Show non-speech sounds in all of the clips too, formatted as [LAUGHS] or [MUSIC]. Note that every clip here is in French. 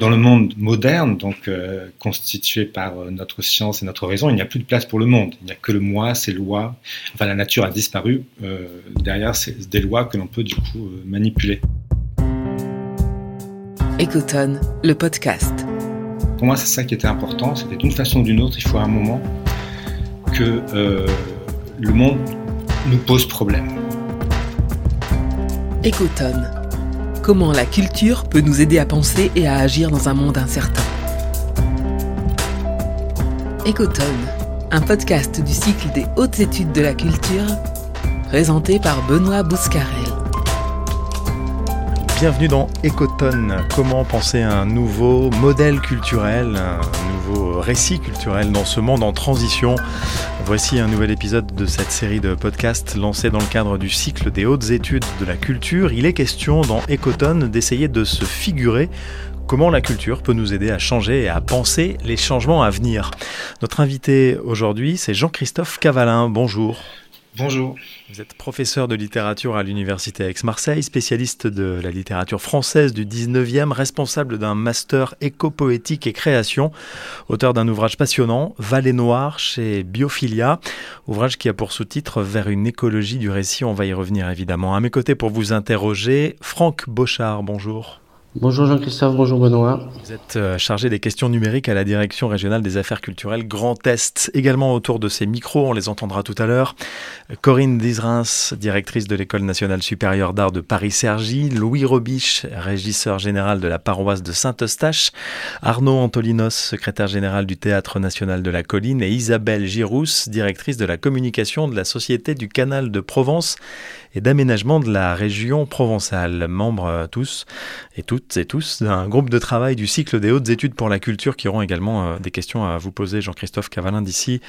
Dans le monde moderne, donc euh, constitué par euh, notre science et notre raison, il n'y a plus de place pour le monde. Il n'y a que le moi, ses lois. Enfin, la nature a disparu. Euh, derrière, des lois que l'on peut du coup manipuler. Ecotone, le podcast. Pour moi, c'est ça qui était important. C'était d'une façon ou d'une autre, il faut à un moment que le monde nous pose problème. Ecotone Comment la culture peut nous aider à penser et à agir dans un monde incertain. Ecotone, un podcast du cycle des hautes études de la culture, présenté par Benoît Bouscarel. Bienvenue dans Ecotone. Comment penser un nouveau modèle culturel, un nouveau récit culturel dans ce monde en transition? Voici un nouvel épisode de cette série de podcasts lancée dans le cadre du cycle des hautes études de la culture. Il est question dans Ecotone d'essayer de se figurer comment la culture peut nous aider à changer et à penser les changements à venir. Notre invité aujourd'hui, c'est Jean-Christophe Cavalin. Bonjour. Bonjour. Vous êtes professeur de littérature à l'Université Aix-Marseille, spécialiste de la littérature française du 19e, responsable d'un master éco-poétique et création, auteur d'un ouvrage passionnant, Vallée Noire chez Biophilia, ouvrage qui a pour sous-titre Vers une écologie du récit. On va y revenir évidemment. À mes côtés pour vous interroger, Franck Bochard, bonjour. Bonjour Jean-Christophe, bonjour Benoît. Vous êtes euh, chargé des questions numériques à la Direction régionale des affaires culturelles Grand Est. Également autour de ces micros, on les entendra tout à l'heure. Corinne Dizrins, directrice de l'École nationale supérieure d'art de Paris-Cergy. Louis Robiche, régisseur général de la paroisse de Saint-Eustache. Arnaud Antolinos, secrétaire général du Théâtre national de la Colline. Et Isabelle Girousse, directrice de la communication de la Société du Canal de Provence et d'aménagement de la région provençale. Membres euh, tous et toutes et tous d'un groupe de travail du cycle des hautes études pour la culture qui auront également euh, des questions à vous poser, Jean-Christophe Cavalin, d'ici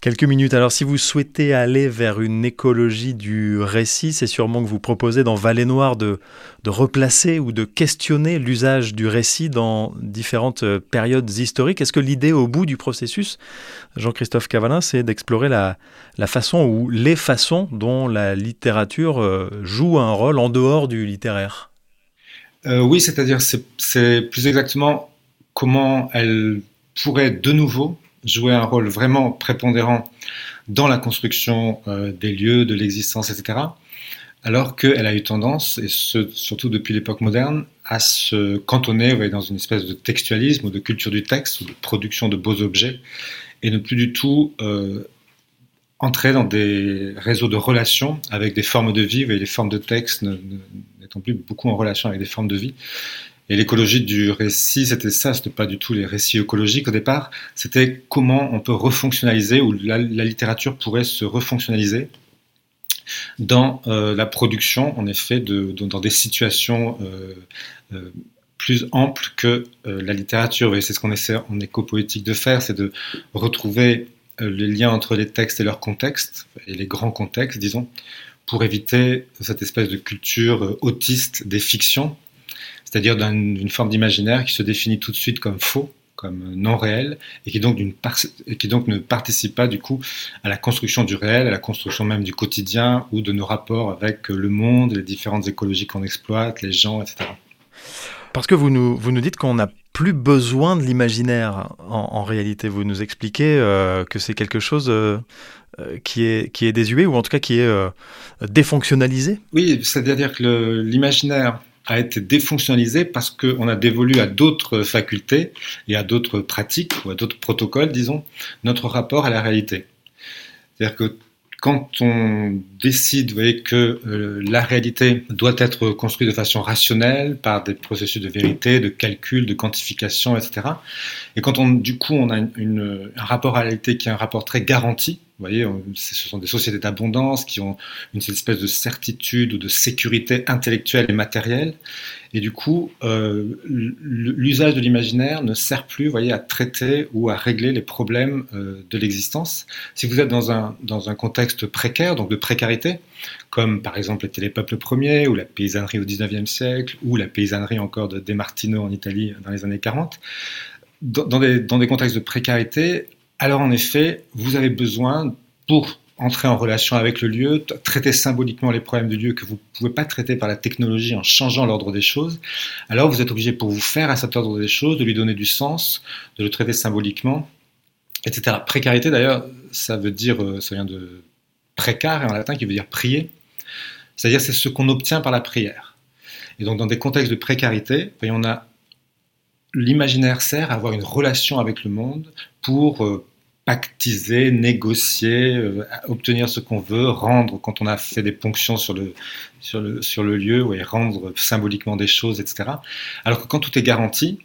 quelques minutes. Alors si vous souhaitez aller vers une écologie du récit, c'est sûrement que vous proposez dans Vallée Noire de, de replacer ou de questionner l'usage du récit dans différentes euh, périodes historiques. Est-ce que l'idée au bout du processus, Jean-Christophe Cavalin, c'est d'explorer la, façon ou les façons dont la littérature euh, joue un rôle en dehors du littéraire? Euh, oui, c'est-à-dire c'est plus exactement comment elle pourrait de nouveau jouer un rôle vraiment prépondérant dans la construction des lieux, de l'existence, etc. Alors qu'elle a eu tendance, et surtout depuis l'époque moderne, à se cantonner dans une espèce de textualisme ou de culture du texte ou de production de beaux objets et ne plus du tout entrer dans des réseaux de relations avec des formes de vie, et les formes de texte n'étant plus beaucoup en relation avec des formes de vie. Et l'écologie du récit, c'était ça, c'était pas du tout les récits écologiques au départ, c'était comment on peut refonctionnaliser, ou la, littérature pourrait se refonctionnaliser dans euh, la production, en effet, dans des situations euh, euh, plus amples que la littérature. Et c'est ce qu'on essaie en éco-poétique de faire, c'est de retrouver les liens entre les textes et leur contexte, et les grands contextes, disons, pour éviter cette espèce de culture autiste des fictions, c'est-à-dire d'une forme d'imaginaire qui se définit tout de suite comme faux, comme non réel, et qui donc, et qui donc ne participe pas du coup à la construction du réel, à la construction même du quotidien ou de nos rapports avec le monde, les différentes écologies qu'on exploite, les gens, etc. Parce que vous nous, vous nous dites qu'on n'a plus besoin de l'imaginaire en, réalité. Vous nous expliquez euh, que c'est quelque chose euh, euh, qui, est, qui est désuet ou en tout cas qui est défonctionnalisé? Oui, c'est-à-dire que l'imaginaire a été défonctionnalisé parce qu'on a dévolu à d'autres facultés et à d'autres pratiques ou à d'autres protocoles, disons, notre rapport à la réalité. C'est-à-dire que quand on décide vous voyez, que euh, la réalité doit être construite de façon rationnelle par des processus de vérité, de calcul, de quantification, etc. Et quand on, du coup, on a un rapport à la réalité qui est un rapport très garanti, vous voyez, ce sont des sociétés d'abondance qui ont une espèce de certitude ou de sécurité intellectuelle et matérielle. Et du coup, euh, l'usage de l'imaginaire ne sert plus, voyez, à traiter ou à régler les problèmes euh, de l'existence. Si vous êtes dans un, dans un contexte précaire, donc de précarité, comme par exemple les peuples premiers, ou la paysannerie au 19e siècle, ou la paysannerie encore de De Martino en Italie dans les années 40, dans, des, dans des contextes de précarité, alors en effet, vous avez besoin, pour entrer en relation avec le lieu, traiter symboliquement les problèmes du lieu que vous ne pouvez pas traiter par la technologie en changeant l'ordre des choses, alors vous êtes obligé pour vous faire à cet ordre des choses, de lui donner du sens, de le traiter symboliquement, etc. Précarité d'ailleurs, ça veut dire, euh, ça vient de précare en latin qui veut dire prier, c'est-à-dire c'est ce qu'on obtient par la prière. Et donc dans des contextes de précarité, on a l'imaginaire sert à avoir une relation avec le monde pour euh, pactiser, négocier, euh, obtenir ce qu'on veut, rendre quand on a fait des ponctions sur le, sur le, sur le lieu, ouais, rendre symboliquement des choses, etc. Alors que quand tout est garanti,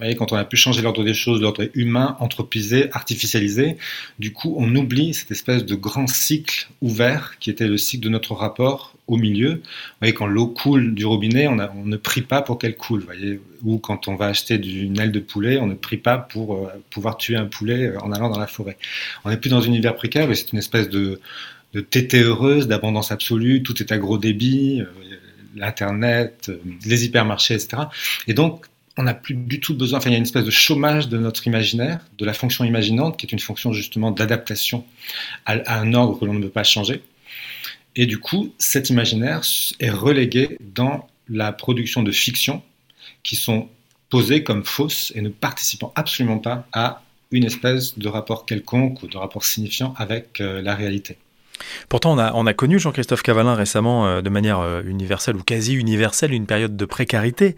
voyez, quand on a pu changer l'ordre des choses, l'ordre humain, anthropisé, artificialisé, du coup, on oublie cette espèce de grand cycle ouvert qui était le cycle de notre rapport au milieu. Vous voyez, quand l'eau coule du robinet, on, ne prie pas pour qu'elle coule. Voyez, ou quand on va acheter une aile de poulet, on ne prie pas pour euh, pouvoir tuer un poulet euh, en allant dans la forêt. On n'est plus dans un univers précaire, c'est une espèce de, de heureuse, d'abondance absolue, tout est à gros débit, euh, l'Internet, les hypermarchés, etc. Et donc, on n'a plus du tout besoin, enfin il y a une espèce de chômage de notre imaginaire, de la fonction imaginante, qui est une fonction justement d'adaptation à, un ordre que l'on ne veut pas changer. Et du coup, cet imaginaire est relégué dans la production de fictions qui sont posées comme fausses et ne participant absolument pas à une espèce de rapport quelconque ou de rapport signifiant avec euh, la réalité. Pourtant, on a, connu Jean-Christophe Cavalin récemment euh, de manière euh, universelle ou quasi universelle une période de précarité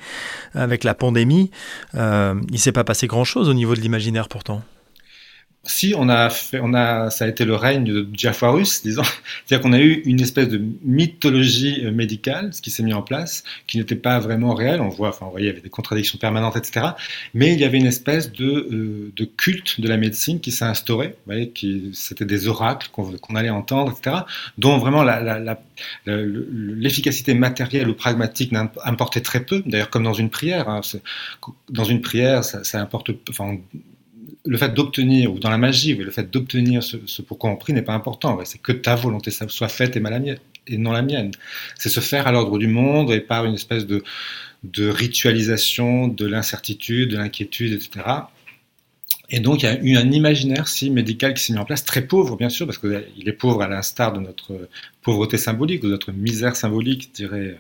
avec la pandémie. Il ne s'est pas passé grand-chose au niveau de l'imaginaire pourtant. Si, on a fait, on a, ça a été le règne de Diafoirus, disons. [LAUGHS] C'est-à-dire qu'on a eu une espèce de mythologie euh, médicale, ce qui s'est mis en place, qui n'était pas vraiment réel. On voit, enfin, vous il y avait des contradictions permanentes, etc. Mais il y avait une espèce de, euh, de culte de la médecine qui s'est instauré. Vous voyez, c'était des oracles qu'on, allait entendre, etc. Dont vraiment l'efficacité matérielle ou pragmatique importait très peu. D'ailleurs, comme dans une prière. Hein, dans une prière, ça, importe, le fait d'obtenir, ou dans la magie, le fait d'obtenir ce, ce, pourquoi on prie n'est pas important. C'est que ta volonté soit faite et, non la mienne. C'est se faire à l'ordre du monde et par une espèce de, ritualisation de l'incertitude, de l'inquiétude, etc. Et donc, il y a eu un imaginaire si médical qui s'est mis en place, très pauvre, bien sûr, parce qu'il est pauvre à l'instar de notre pauvreté symbolique, de notre misère symbolique, dirait euh,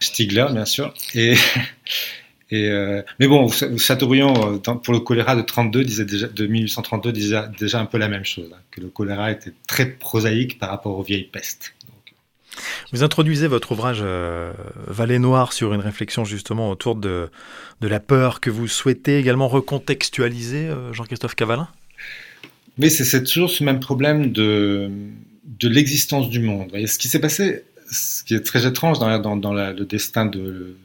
Stigler, bien sûr. Et, [LAUGHS] et euh, mais bon, Chateaubriand, euh, pour le choléra de 32, disait déjà, de 1832, disait déjà un peu la même chose, hein, que le choléra était très prosaïque par rapport aux vieilles pestes. Euh, Vous introduisez votre ouvrage euh, Vallée Noire sur une réflexion justement autour de, de la peur que vous souhaitez également recontextualiser, Jean-Christophe Cavalin? Mais c'est toujours ce même problème de, de l'existence du monde. Voyez, ce qui s'est passé, ce qui est très étrange dans, dans, dans la, le destin de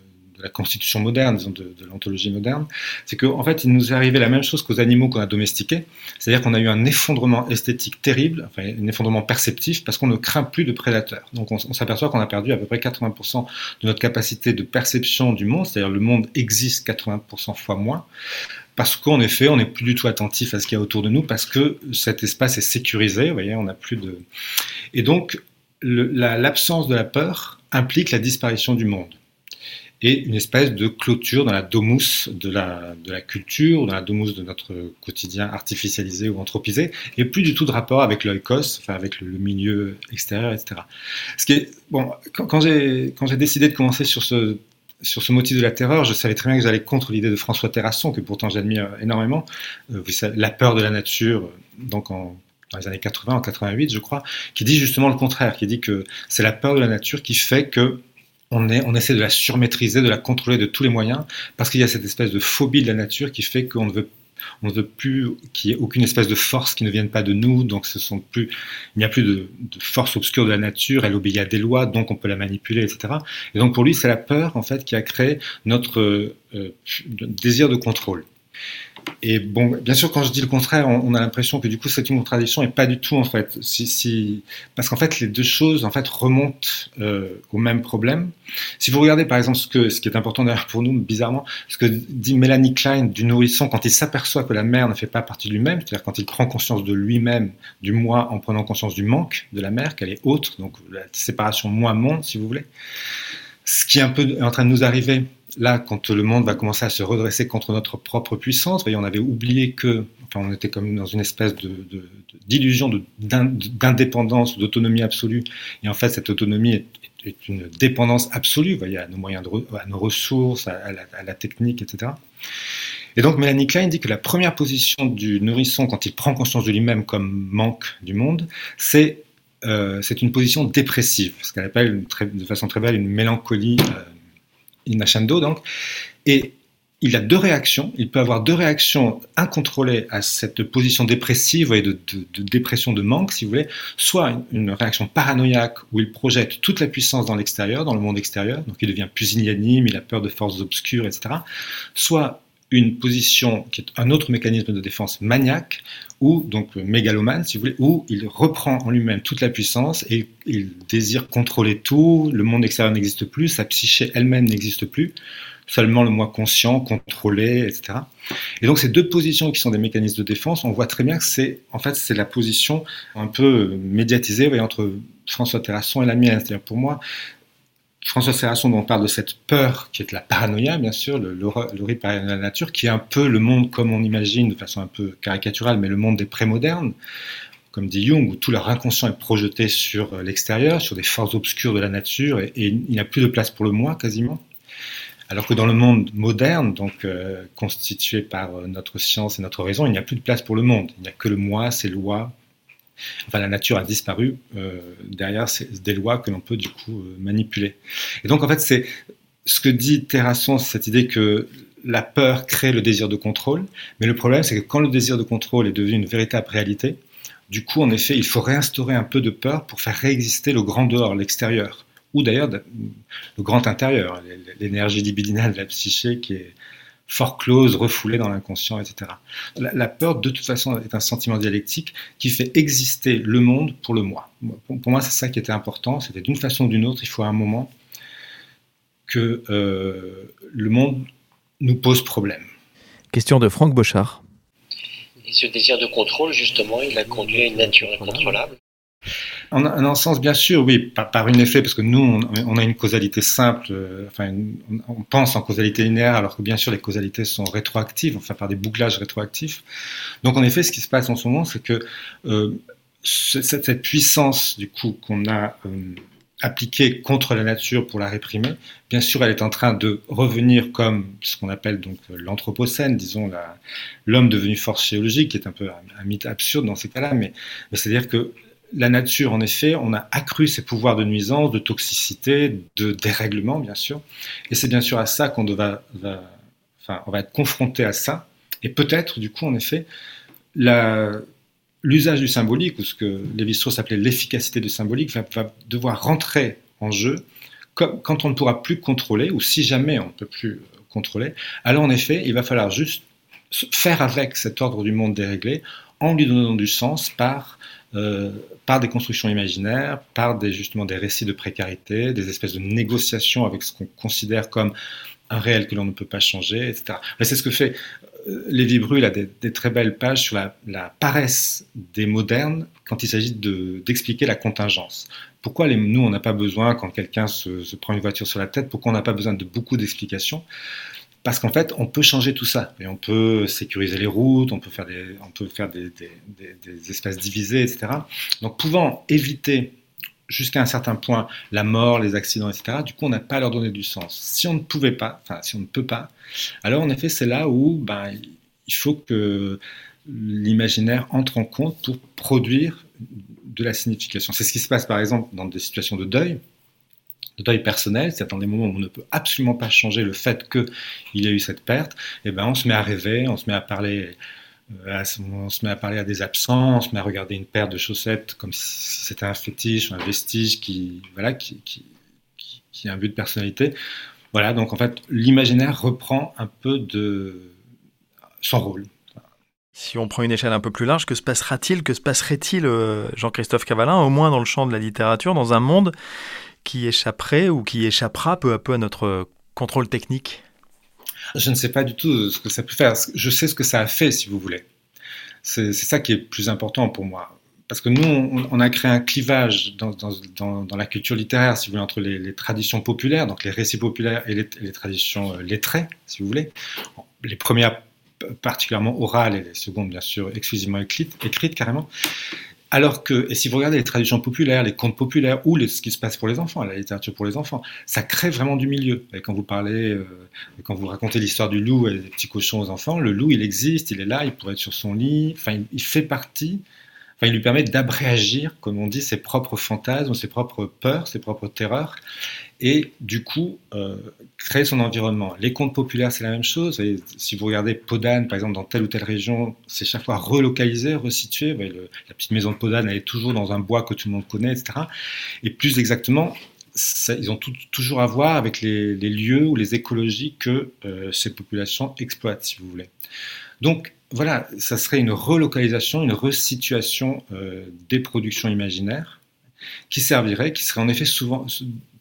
la constitution moderne, disons, de, l'anthologie moderne, c'est qu'en fait, il nous est arrivé la même chose qu'aux animaux qu'on a domestiqués, c'est-à-dire qu'on a eu un effondrement esthétique terrible, enfin, un effondrement perceptif, parce qu'on ne craint plus de prédateurs. Donc on, s'aperçoit qu'on a perdu à peu près 80% de notre capacité de perception du monde, c'est-à-dire le monde existe 80% fois moins, parce qu'en effet, on n'est plus du tout attentif à ce qu'il y a autour de nous, parce que cet espace est sécurisé, vous voyez, on n'a plus de... Et donc, l'absence de la peur implique la disparition du monde et une espèce de clôture dans la domus de la, culture, dans la domus de notre quotidien artificialisé ou anthropisé, et plus du tout de rapport avec l'oikos, enfin avec le, milieu extérieur, etc. Ce qui est, bon, quand, quand j'ai décidé de commencer sur ce, sur ce motif de la terreur, je savais très bien que j'allais contre l'idée de François Terrasson, que pourtant j'admire énormément, euh, la peur de la nature, donc en, dans les années 80, en 88, je crois, qui dit justement le contraire, qui dit que c'est la peur de la nature qui fait que on, essaie de la surmaîtriser, de la contrôler de tous les moyens, parce qu'il y a cette espèce de phobie de la nature qui fait qu'on ne veut plus qu'il y ait aucune espèce de force qui ne vienne pas de nous, donc il n'y a plus de, force obscure de la nature, elle obéit à des lois, donc on peut la manipuler, etc. Et donc pour lui, c'est la peur en fait qui a créé notre euh, désir de contrôle. Et bon, bien sûr, quand je dis le contraire, on, a l'impression que du coup, c'est une contradiction et pas du tout en fait. Parce qu'en fait, les deux choses remontent euh, au même problème. Si vous regardez par exemple ce qui est important d'ailleurs pour nous, bizarrement, ce que dit Mélanie Klein du nourrisson quand il s'aperçoit que la mère ne fait pas partie de lui-même, c'est-à-dire quand il prend conscience de lui-même, du moi, en prenant conscience du manque de la mère, qu'elle est autre, donc la séparation moi-monde, si vous voulez. Ce qui est un peu en train de nous arriver là, quand le monde va commencer à se redresser contre notre propre puissance, on avait oublié que, enfin, on était comme dans une espèce de, d'illusion d'indépendance, d'autonomie absolue. Et en fait, cette autonomie est, une dépendance absolue, voyez, à nos moyens, de, à nos ressources, à, la, technique, etc. Et donc, Mélanie Klein dit que la première position du nourrisson, quand il prend conscience de lui-même comme manque du monde, c'est euh, c'est une position dépressive, ce qu'elle appelle de façon très belle une mélancolie euh, inascendo, donc. Et il a deux réactions. Il peut avoir deux réactions incontrôlées à cette position dépressive et de, dépression de manque, si vous voulez. Soit une, réaction paranoïaque où il projette toute la puissance dans l'extérieur, dans le monde extérieur, donc il devient pusillanime, il a peur de forces obscures, etc. Soit une position qui est un autre mécanisme de défense maniaque, ou donc mégalomane, si vous voulez, où il reprend en lui-même toute la puissance et il désire contrôler tout, le monde extérieur n'existe plus, sa psyché elle-même n'existe plus seulement le moi conscient, contrôlé, etc. Et donc ces deux positions qui sont des mécanismes de défense, on voit très bien que c'est en fait c'est la position un peu médiatisée entre François Terrasson et la mienne. C'est-à-dire pour moi, François Terrasson dont on parle de cette peur qui est la paranoïa, bien sûr, le, le, paranoïa de la nature, qui est un peu le monde comme on imagine de façon un peu caricaturale, mais le monde des prémodernes comme dit Jung, où tout leur inconscient est projeté sur l'extérieur, sur des forces obscures de la nature, et, et il n'y a plus de place pour le moi quasiment. Alors que dans le monde moderne, donc euh, constitué par euh, notre science et notre raison, il n'y a plus de place pour le monde. Il n'y a que le moi, ses lois. Enfin, la nature a disparu. Euh, derrière, des lois que l'on peut du coup manipuler. Et donc, en fait, c'est ce que dit Terrasson, cette idée que la peur crée le désir de contrôle. Mais le problème, c'est que quand le désir de contrôle est devenu une véritable réalité, du coup, en effet, il faut réinstaurer un peu de peur pour faire réexister le grand dehors, l'extérieur ou d'ailleurs le grand intérieur, l'énergie libidinale de la psyché qui est fort close, refoulée dans l'inconscient, etc. La, peur, de toute façon, est un sentiment dialectique qui fait exister le monde pour le moi. Pour, moi, c'est ça qui était important. C'était d'une façon ou d'une autre, il faut à un moment que euh, le monde nous pose problème. Question de Franck Bochard. Et ce désir de contrôle, justement, il a conduit à une nature incontrôlable. En, un sens, bien sûr, oui, par, une effet, parce que nous, on, a une causalité simple, euh, enfin, on pense en causalité linéaire, alors que bien sûr, les causalités sont rétroactives, enfin, par des bouclages rétroactifs. Donc, en effet, ce qui se passe en ce moment, c'est que euh, cette, puissance, du coup, qu'on a euh, appliquée contre la nature pour la réprimer, bien sûr, elle est en train de revenir comme ce qu'on appelle donc l'anthropocène, disons l'homme devenu force géologique, qui est un peu un, mythe absurde dans ces cas-là, mais c'est-à-dire que la nature, en effet, on a accru ses pouvoirs de nuisance, de toxicité, de dérèglement, bien sûr. Et c'est bien sûr à ça qu'on va, enfin, on va être confronté à ça. Et peut-être, du coup, en effet, l'usage du symbolique, ou ce que Lévi-Strauss appelait l'efficacité du symbolique, va, devoir rentrer en jeu quand on ne pourra plus contrôler, ou si jamais on ne peut plus contrôler. Alors, en effet, il va falloir juste faire avec cet ordre du monde déréglé en lui donnant du sens par euh, par des constructions imaginaires, par des, justement des récits de précarité, des espèces de négociations avec ce qu'on considère comme un réel que l'on ne peut pas changer, etc. c'est ce que fait euh, Lévi Brul a des, très belles pages sur la, paresse des modernes quand il s'agit d'expliquer la contingence. Pourquoi les, nous, on n'a pas besoin, quand quelqu'un se, se, prend une voiture sur la tête, pourquoi on n'a pas besoin de beaucoup d'explications? Parce qu'en fait, on peut changer tout ça. Et on peut sécuriser les routes, on peut faire des, on peut faire des, espaces divisés, etc. Donc, pouvant éviter jusqu'à un certain point la mort, les accidents, etc., du coup, on n'a pas à leur donner du sens. Si on ne pouvait pas, enfin, si on ne peut pas, alors en effet, c'est là où ben, il faut que l'imaginaire entre en compte pour produire de la signification. C'est ce qui se passe, par exemple, dans des situations de deuil de taille personnelle, c'est dans des moments où on ne peut absolument pas changer le fait qu'il y a eu cette perte, eh ben on se met à rêver, on se met à parler, euh, on se met à parler à des absents, on se met à regarder une paire de chaussettes comme si c'était un fétiche, un vestige qui, voilà, qui, qui, qui, a un but de personnalité. Voilà, donc en fait, l'imaginaire reprend un peu de son rôle. Si on prend une échelle un peu plus large, que se passera-t-il, que se passerait-il, euh, Jean-Christophe Cavalin, au moins dans le champ de la littérature, dans un monde qui échapperait ou qui échappera peu à peu à notre contrôle technique? Je ne sais pas du tout ce que ça peut faire. Je sais ce que ça a fait, si vous voulez. C'est ça qui est plus important pour moi. parce que nous, on, a créé un clivage dans, la culture littéraire, si vous voulez, entre les, traditions populaires, donc les récits populaires, et les, traditions euh, lettrées, si vous voulez. Les premières particulièrement orales et les secondes, bien sûr, exclusivement écrites, écrites carrément. Alors que, et si vous regardez les traditions populaires, les contes populaires ou ce qui se passe pour les enfants, la littérature pour les enfants, ça crée vraiment du milieu. Et quand vous parlez, euh, quand vous racontez l'histoire du loup et des petits cochons aux enfants, le loup, il existe, il est là, il pourrait être sur son lit, enfin, il fait partie il lui permet d'abréagir, comme on dit, ses propres fantasmes, ses propres peurs, ses propres terreurs, et du coup euh, créer son environnement. Les contes populaires, c'est la même chose. Si vous regardez Podane, par exemple, dans telle ou telle région, c'est chaque fois relocalisé, resitué. la petite maison de Podane, elle est toujours dans un bois que tout le monde connaît, etc. Et plus exactement, ils ont toujours à voir avec les, lieux ou les écologies que euh, ces populations exploitent, si vous voulez. Donc, voilà, ça serait une relocalisation, une resituation euh, des productions imaginaires qui servirait, qui serait en effet souvent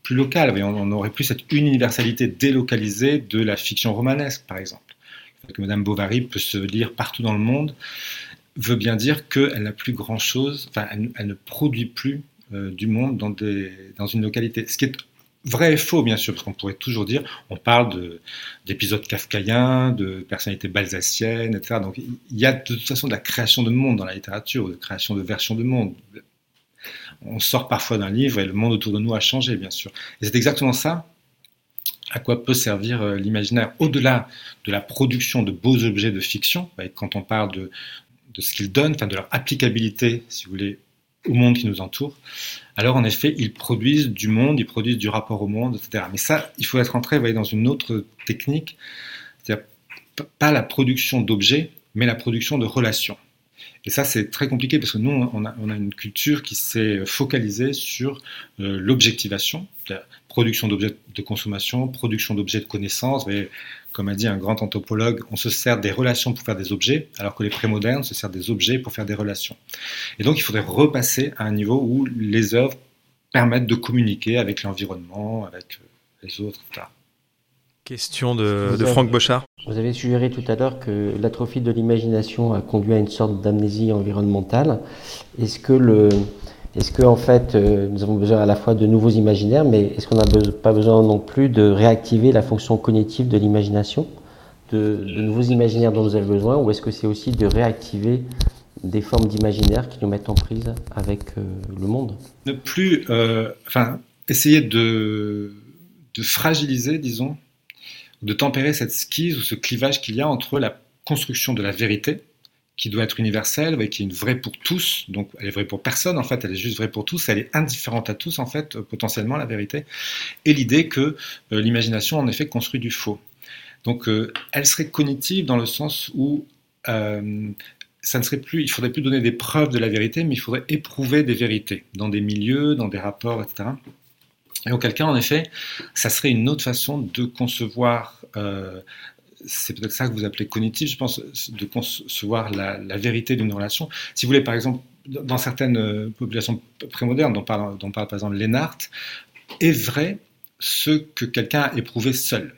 plus locale. On aurait plus cette universalité délocalisée de la fiction romanesque, par exemple. Que Madame Bovary peut se lire partout dans le monde veut bien dire qu'elle n'a plus grand-chose, enfin, elle, ne produit plus euh, du monde dans, dans une localité. Ce qui est vrai et faux, bien sûr, parce qu'on pourrait toujours dire, on parle d'épisodes kafkaïens, de personnalités balsaciennes, etc. Donc il y a de toute façon de la création de monde dans la littérature, de création de versions de monde. On sort parfois d'un livre et le monde autour de nous a changé, bien sûr. Et c'est exactement ça à quoi peut servir euh, l'imaginaire, au-delà de la production de beaux objets de fiction, bah, quand on parle de, de ce qu'ils donnent, enfin de leur applicabilité, si vous voulez, au monde qui nous entoure, alors en effet, ils produisent du monde, ils produisent du rapport au monde, etc. Mais ça, il faut être entré voyez, dans une autre technique, c'est-à-dire pas la production d'objets, mais la production de relations. Et ça, c'est très compliqué parce que nous, on a, une culture qui s'est focalisée sur euh, l'objectivation, production d'objets de consommation, production d'objets de connaissance. Mais comme a dit un grand anthropologue, on se sert des relations pour faire des objets, alors que les prémodernes se servent des objets pour faire des relations. Et donc, il faudrait repasser à un niveau où les œuvres permettent de communiquer avec l'environnement, avec euh, les autres, etc. Question de, Franck Bochard. Vous avez suggéré tout à l'heure que l'atrophie de l'imagination a conduit à une sorte d'amnésie environnementale. Est-ce que, le, est-ce que en fait, euh, nous avons besoin à la fois de nouveaux imaginaires, mais est-ce qu'on n'a pas besoin non plus de réactiver la fonction cognitive de l'imagination, de, nouveaux imaginaires dont nous avons besoin, ou est-ce que c'est aussi de réactiver des formes d'imaginaire qui nous mettent en prise avec euh, le monde? Ne plus, euh, enfin, essayer de, de fragiliser, disons, de tempérer cette skise ou ce clivage qu'il y a entre la construction de la vérité, qui doit être universelle, qui est une vraie pour tous, donc elle est vraie pour personne en fait, elle est juste vraie pour tous, elle est indifférente à tous en fait, euh, potentiellement la vérité, et l'idée que euh, l'imagination en effet construit du faux. Donc euh, elle serait cognitive dans le sens où ça ne serait plus, il faudrait plus donner des preuves de la vérité, mais il faudrait éprouver des vérités dans des milieux, dans des rapports, etc. Et auquel cas, en effet, ça serait une autre façon de concevoir, euh, c'est peut-être ça que vous appelez cognitif, je pense, de concevoir la, vérité d'une relation. Si vous voulez, par exemple, dans certaines euh, populations prémodernes, dont parle, parle par exemple Lénart, est vrai ce que quelqu'un a éprouvé seul.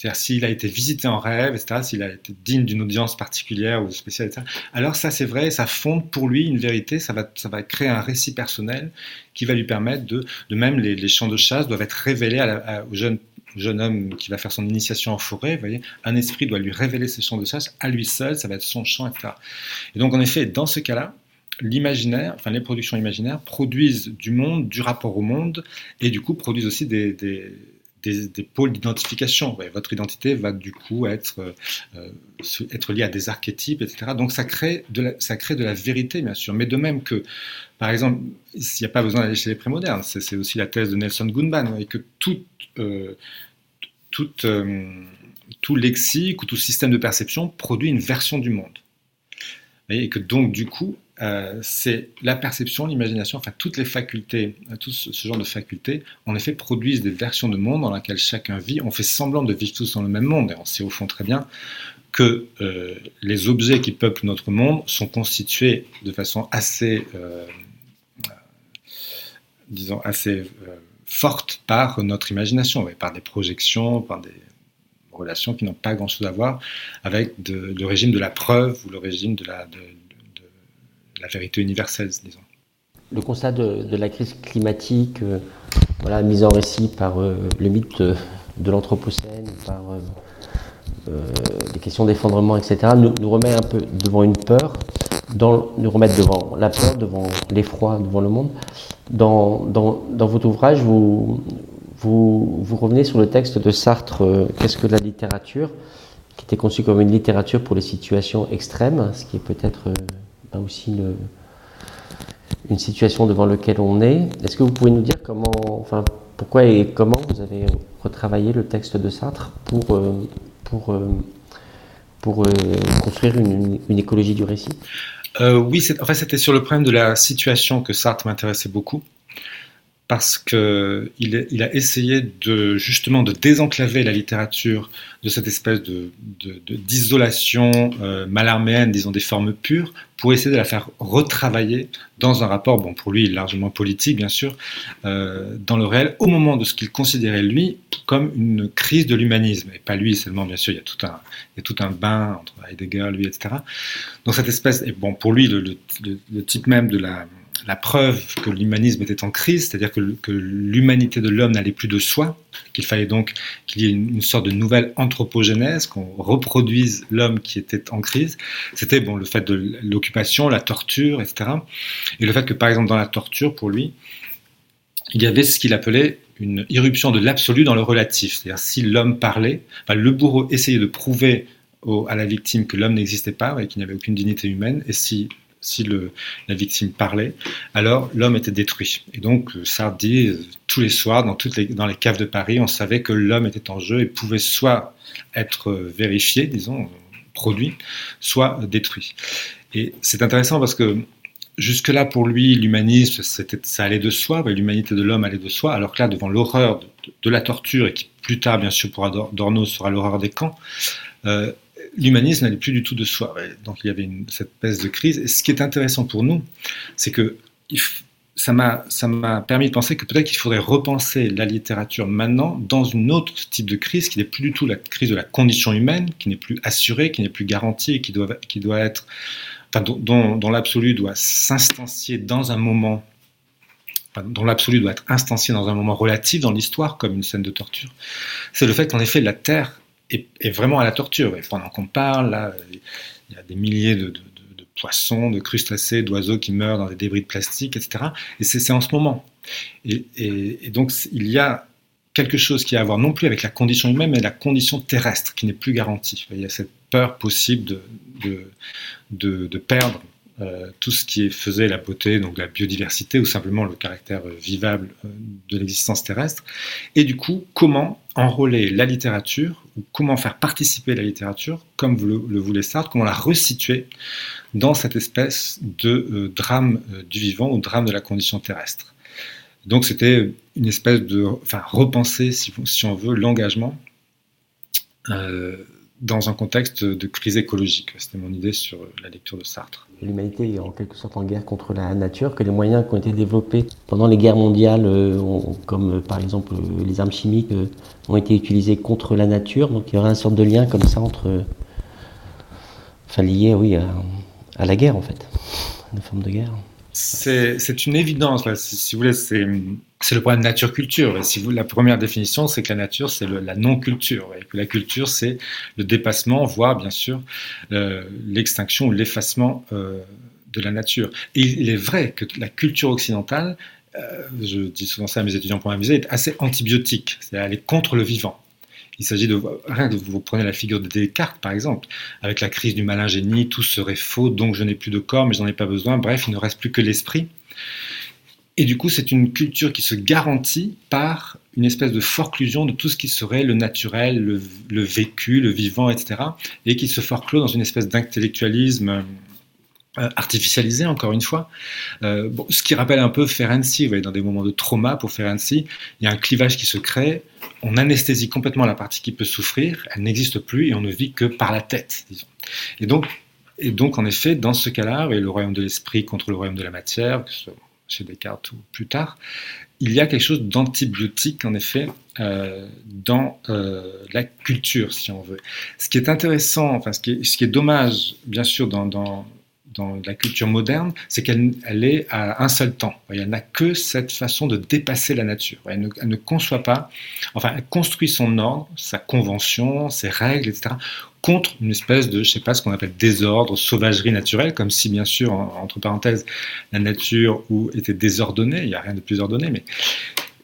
C'est-à-dire s'il a été visité en rêve, etc., s'il a été digne d'une audience particulière ou spéciale, etc. Alors ça c'est vrai, ça fonde pour lui une vérité, ça va, créer un récit personnel qui va lui permettre de, de même les, les champs de chasse doivent être révélés à au jeune jeune homme qui va faire son initiation en forêt, vous voyez, un esprit doit lui révéler ses champs de chasse à lui seul, ça va être son champ, etc. Et donc en effet, dans ce cas-là, l'imaginaire, enfin les productions imaginaires produisent du monde, du rapport au monde, et du coup produisent aussi des, des des, pôles d'identification. votre identité va du coup être, euh, être liée à des archétypes, etc. Donc ça crée, de la, ça crée de la vérité, bien sûr. Mais de même que, par exemple, il n'y a pas besoin d'aller chez les prémodernes, c'est aussi la thèse de Nelson Goodman, et que euh, euh, tout lexique ou tout système de perception produit une version du monde. Et que donc, du coup, euh, c'est la perception, l'imagination, enfin toutes les facultés, euh, tout ce, genre de facultés, en effet, produisent des versions de monde dans lesquelles chacun vit. On fait semblant de vivre tous dans le même monde, et on sait au fond très bien que euh, les objets qui peuplent notre monde sont constitués de façon assez, disons, assez forte par notre imagination, par des projections, par des relations qui n'ont pas grand-chose à voir avec le régime de la preuve ou le régime de la, de, la vérité universelle, disons. le constat de, la crise climatique, voilà, mise en récit par le mythe de l'Anthropocène, par les questions d'effondrement, etc., nous, remet un peu devant une peur, nous remettre devant la peur, devant l'effroi, devant le monde. Dans, dans, dans votre ouvrage, vous, vous, vous, revenez sur le texte de Sartre, Qu'est-ce que la littérature? qui était conçu comme une littérature pour les situations extrêmes, ce qui est peut-être euh, aussi une situation devant laquelle on est. Est-ce que vous pouvez nous dire comment, enfin, pourquoi et comment vous avez retravaillé le texte de Sartre pour, euh, euh, pour construire une, une, écologie du récit? Oui, en fait, c'était sur le problème de la situation que Sartre m'intéressait beaucoup parce qu'il il a essayé de justement de désenclaver la littérature de cette espèce de, d'isolation euh, malarméenne, disons des formes pures, pour essayer de la faire retravailler dans un rapport, bon pour lui largement politique bien sûr, euh, dans le réel, au moment de ce qu'il considérait lui comme une crise de l'humanisme, et pas lui seulement bien sûr, il y a tout un, il y a tout un bain entre Heidegger, lui, etc. Donc cette espèce, et bon pour lui le type même de la la preuve que l'humanisme était en crise, c'est-à-dire que, l'humanité de l'homme n'allait plus de soi, qu'il fallait donc qu'il y ait une, sorte de nouvelle anthropogénèse, qu'on reproduise l'homme qui était en crise. C'était bon le fait de l'occupation, la torture, etc. Et le fait que par exemple dans la torture, pour lui, il y avait ce qu'il appelait une irruption de l'absolu dans le relatif. C'est-à-dire si l'homme parlait, le bourreau essayait de prouver à la victime que l'homme n'existait pas et qu'il n'y avait aucune dignité humaine, et si si la victime parlait, alors l'homme était détruit. Et donc Sartre dit, euh, tous les soirs, dans, toutes les, dans les caves de Paris, on savait que l'homme était en jeu et pouvait soit être vérifié, disons, produit, soit détruit. Et c'est intéressant parce que jusque-là, pour lui, l'humanisme, ça allait de soi, l'humanité de l'homme allait de soi, alors que là, devant l'horreur de, la torture, et qui plus tard, bien sûr, pour Adorno sera l'horreur des camps, euh, l'humanisme n'allait plus du tout de soi. Donc il y avait cette espèce de crise. Et ce qui est intéressant pour nous, c'est que ça m'a permis de penser que peut-être qu'il faudrait repenser la littérature maintenant dans une autre type de crise qui n'est plus du tout la crise de la condition humaine, qui n'est plus assurée, qui n'est plus garantie et qui doit, qui doit être, enfin, dont, dont l'absolu doit s'instancier dans un moment dont l'absolu doit être instancié dans un moment relatif dans l'histoire, comme une scène de torture, c'est le fait qu'en effet la Terre est, vraiment à la torture. Et pendant qu'on parle, là, il y a des milliers de, poissons, de crustacés, d'oiseaux qui meurent dans des débris de plastique, etc. Et c'est en ce moment. Et, donc, il y a quelque chose qui a à voir non plus avec la condition humaine, mais la condition terrestre qui n'est plus garantie. Il y a cette peur possible de, de perdre euh, tout ce qui faisait la beauté, donc la biodiversité ou simplement le caractère euh, vivable euh, de l'existence terrestre. Et du coup, comment enrôler la littérature ou comment faire participer la littérature, comme vous le, voulez Sartre, comment la resituer dans cette espèce de drame du vivant ou drame de la condition terrestre. Donc c'était une espèce de, enfin, repenser, si on veut, l'engagement dans un contexte de crise écologique. C'était mon idée sur la lecture de Sartre l'humanité est en quelque sorte en guerre contre la nature, que les moyens qui ont été développés pendant les guerres mondiales, euh, comme euh, par exemple euh, les armes chimiques, ont été utilisés contre la nature. Donc il y aurait un sorte de lien comme ça entre. Enfin, lié, oui, à, la guerre en fait, une forme de guerre. C'est une évidence, si, vous voulez, c'est le problème nature-culture. Si vous, la première définition, c'est que la nature, c'est la non-culture, et que la culture, c'est le dépassement, voire bien sûr euh, l'extinction ou l'effacement euh, de la nature. Il est vrai que la culture occidentale, euh, je dis souvent ça à mes étudiants pour m'amuser, est assez antibiotique, c'est-à-dire elle est contre le vivant. Il s'agit de rien de vous prenez la figure de Descartes par exemple, avec la crise du malin génie, tout serait faux, donc je n'ai plus de corps, mais j'en ai pas besoin. Bref, il ne reste plus que l'esprit. Et du coup, c'est une culture qui se garantit par une espèce de forclusion de tout ce qui serait le naturel, le, vécu, le vivant, etc. Et qui se forclôt dans une espèce d'intellectualisme euh, artificialisé, encore une fois. Euh, ce qui rappelle un peu Ferenczi, vous voyez, dans des moments de trauma pour Ferenczi, il y a un clivage qui se crée, on anesthésie complètement la partie qui peut souffrir, elle n'existe plus et on ne vit que par la tête, disons. Et donc, et donc en effet, dans ce cas-là, le royaume de l'esprit contre le royaume de la matière, que ce soit chez Descartes ou plus tard, il y a quelque chose d'antibiotique, en effet, euh, dans la culture, si on veut. Ce qui est intéressant, enfin, ce qui est, dommage, bien sûr, dans la culture moderne, c'est qu'elle elle est à un seul temps. Elle n'a que cette façon de dépasser la nature. Elle ne, ne, conçoit pas, enfin, elle construit son ordre, sa convention, ses règles, etc., contre une espèce de, je sais pas, ce qu'on appelle désordre, sauvagerie naturelle, comme si, bien sûr, entre parenthèses, la nature était désordonnée, il n'y a rien de plus ordonné, mais